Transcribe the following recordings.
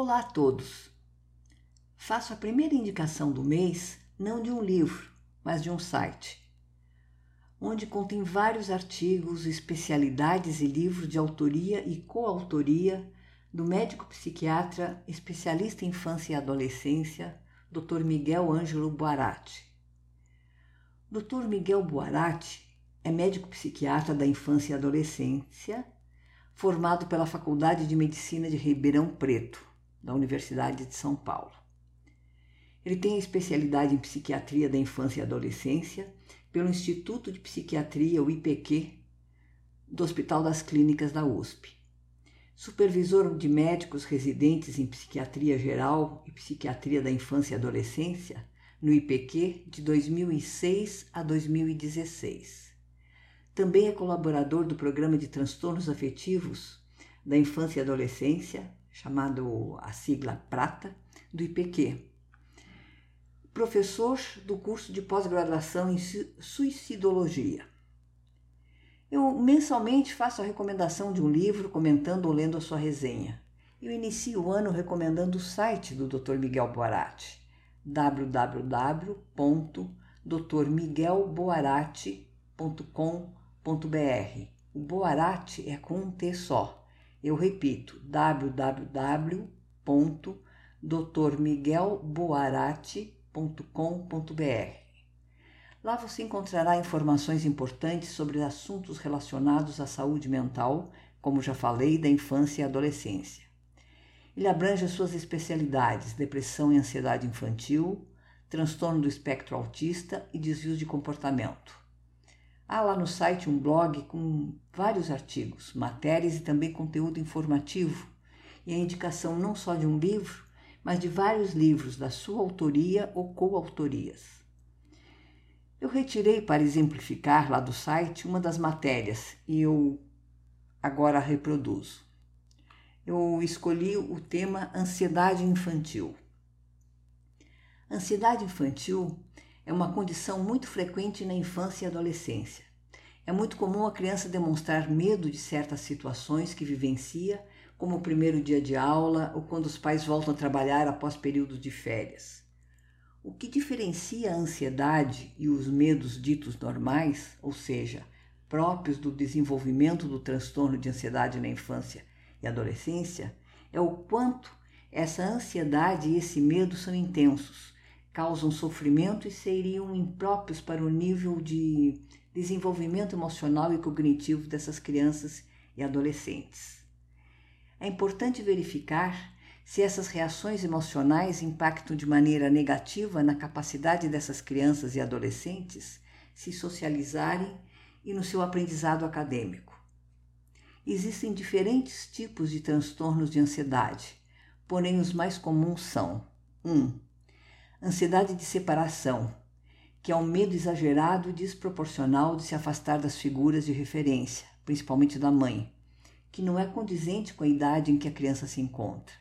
Olá a todos! Faço a primeira indicação do mês não de um livro, mas de um site, onde contém vários artigos, especialidades e livros de autoria e coautoria do médico psiquiatra especialista em infância e adolescência, Dr. Miguel Ângelo Boarati. Dr. Miguel Boarati é médico psiquiatra da infância e adolescência, formado pela Faculdade de Medicina de Ribeirão Preto da Universidade de São Paulo. Ele tem especialidade em psiquiatria da infância e adolescência pelo Instituto de Psiquiatria, o IPQ, do Hospital das Clínicas da USP. Supervisor de médicos residentes em psiquiatria geral e psiquiatria da infância e adolescência no IPQ de 2006 a 2016. Também é colaborador do programa de transtornos afetivos da infância e adolescência chamado a sigla Prata, do IPQ. Professor do curso de pós-graduação em suicidologia. Eu mensalmente faço a recomendação de um livro, comentando ou lendo a sua resenha. Eu inicio o ano recomendando o site do Dr. Miguel Boarati, www.drmiguelboarati.com.br. O Boarati é com um T só. Eu repito, www.drmiguelboarati.com.br. Lá você encontrará informações importantes sobre assuntos relacionados à saúde mental, como já falei, da infância e adolescência. Ele abrange as suas especialidades: depressão e ansiedade infantil, transtorno do espectro autista e desvios de comportamento. Há lá no site um blog com vários artigos, matérias e também conteúdo informativo, e a indicação não só de um livro, mas de vários livros da sua autoria ou coautorias. Eu retirei para exemplificar lá do site uma das matérias e eu agora reproduzo. Eu escolhi o tema ansiedade infantil. Ansiedade infantil é uma condição muito frequente na infância e adolescência. É muito comum a criança demonstrar medo de certas situações que vivencia, como o primeiro dia de aula ou quando os pais voltam a trabalhar após períodos de férias. O que diferencia a ansiedade e os medos ditos normais, ou seja, próprios do desenvolvimento do transtorno de ansiedade na infância e adolescência, é o quanto essa ansiedade e esse medo são intensos causam sofrimento e seriam impróprios para o nível de desenvolvimento emocional e cognitivo dessas crianças e adolescentes. É importante verificar se essas reações emocionais impactam de maneira negativa na capacidade dessas crianças e adolescentes se socializarem e no seu aprendizado acadêmico. Existem diferentes tipos de transtornos de ansiedade, porém os mais comuns são: 1. Um, Ansiedade de separação, que é um medo exagerado e desproporcional de se afastar das figuras de referência, principalmente da mãe, que não é condizente com a idade em que a criança se encontra.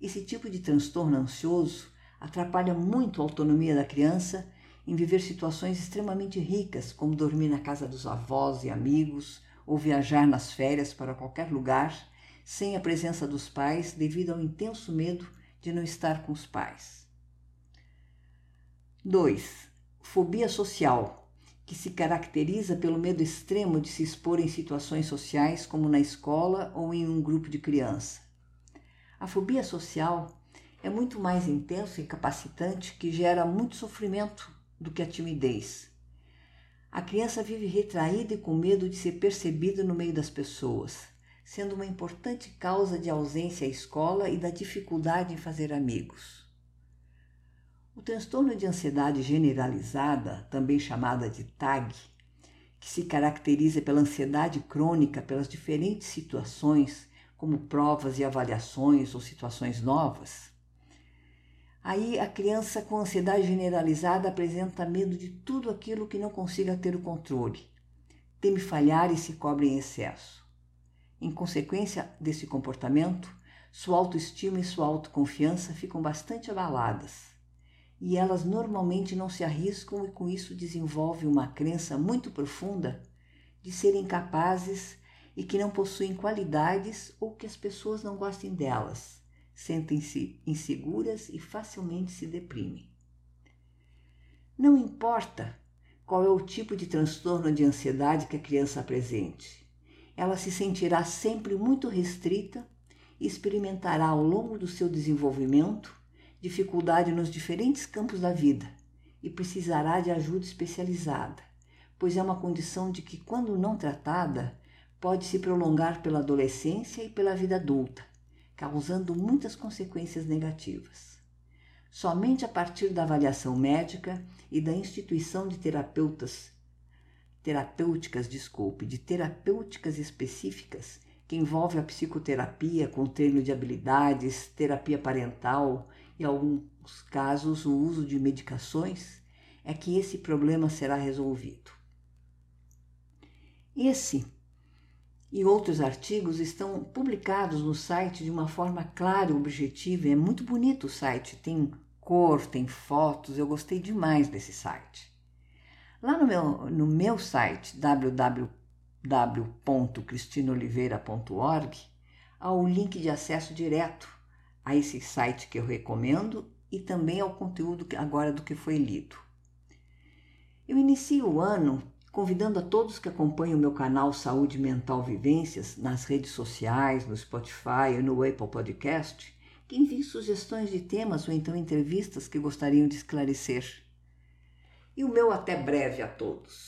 Esse tipo de transtorno ansioso atrapalha muito a autonomia da criança em viver situações extremamente ricas, como dormir na casa dos avós e amigos ou viajar nas férias para qualquer lugar sem a presença dos pais devido ao intenso medo de não estar com os pais. 2. Fobia social, que se caracteriza pelo medo extremo de se expor em situações sociais, como na escola ou em um grupo de criança. A fobia social é muito mais intensa e capacitante, que gera muito sofrimento do que a timidez. A criança vive retraída e com medo de ser percebida no meio das pessoas, sendo uma importante causa de ausência à escola e da dificuldade em fazer amigos. O transtorno de ansiedade generalizada, também chamada de TAG, que se caracteriza pela ansiedade crônica pelas diferentes situações, como provas e avaliações ou situações novas. Aí a criança com ansiedade generalizada apresenta medo de tudo aquilo que não consiga ter o controle, teme falhar e se cobre em excesso. Em consequência desse comportamento, sua autoestima e sua autoconfiança ficam bastante abaladas e elas normalmente não se arriscam e com isso desenvolvem uma crença muito profunda de serem capazes e que não possuem qualidades ou que as pessoas não gostem delas, sentem-se inseguras e facilmente se deprimem. Não importa qual é o tipo de transtorno de ansiedade que a criança apresente, ela se sentirá sempre muito restrita e experimentará ao longo do seu desenvolvimento dificuldade nos diferentes campos da vida e precisará de ajuda especializada, pois é uma condição de que, quando não tratada, pode se prolongar pela adolescência e pela vida adulta, causando muitas consequências negativas. Somente a partir da avaliação médica e da instituição de terapeutas terapêuticas, desculpe, de terapêuticas específicas que envolve a psicoterapia com treino de habilidades, terapia parental em alguns casos, o uso de medicações, é que esse problema será resolvido. Esse e outros artigos estão publicados no site de uma forma clara e objetiva. É muito bonito o site, tem cor, tem fotos, eu gostei demais desse site. Lá no meu, no meu site www.cristinoliveira.org há o link de acesso direto a esse site que eu recomendo e também ao conteúdo agora do que foi lido. Eu inicio o ano convidando a todos que acompanham o meu canal Saúde Mental Vivências nas redes sociais, no Spotify e no Apple Podcast, que enviem sugestões de temas ou então entrevistas que gostariam de esclarecer. E o meu até breve a todos.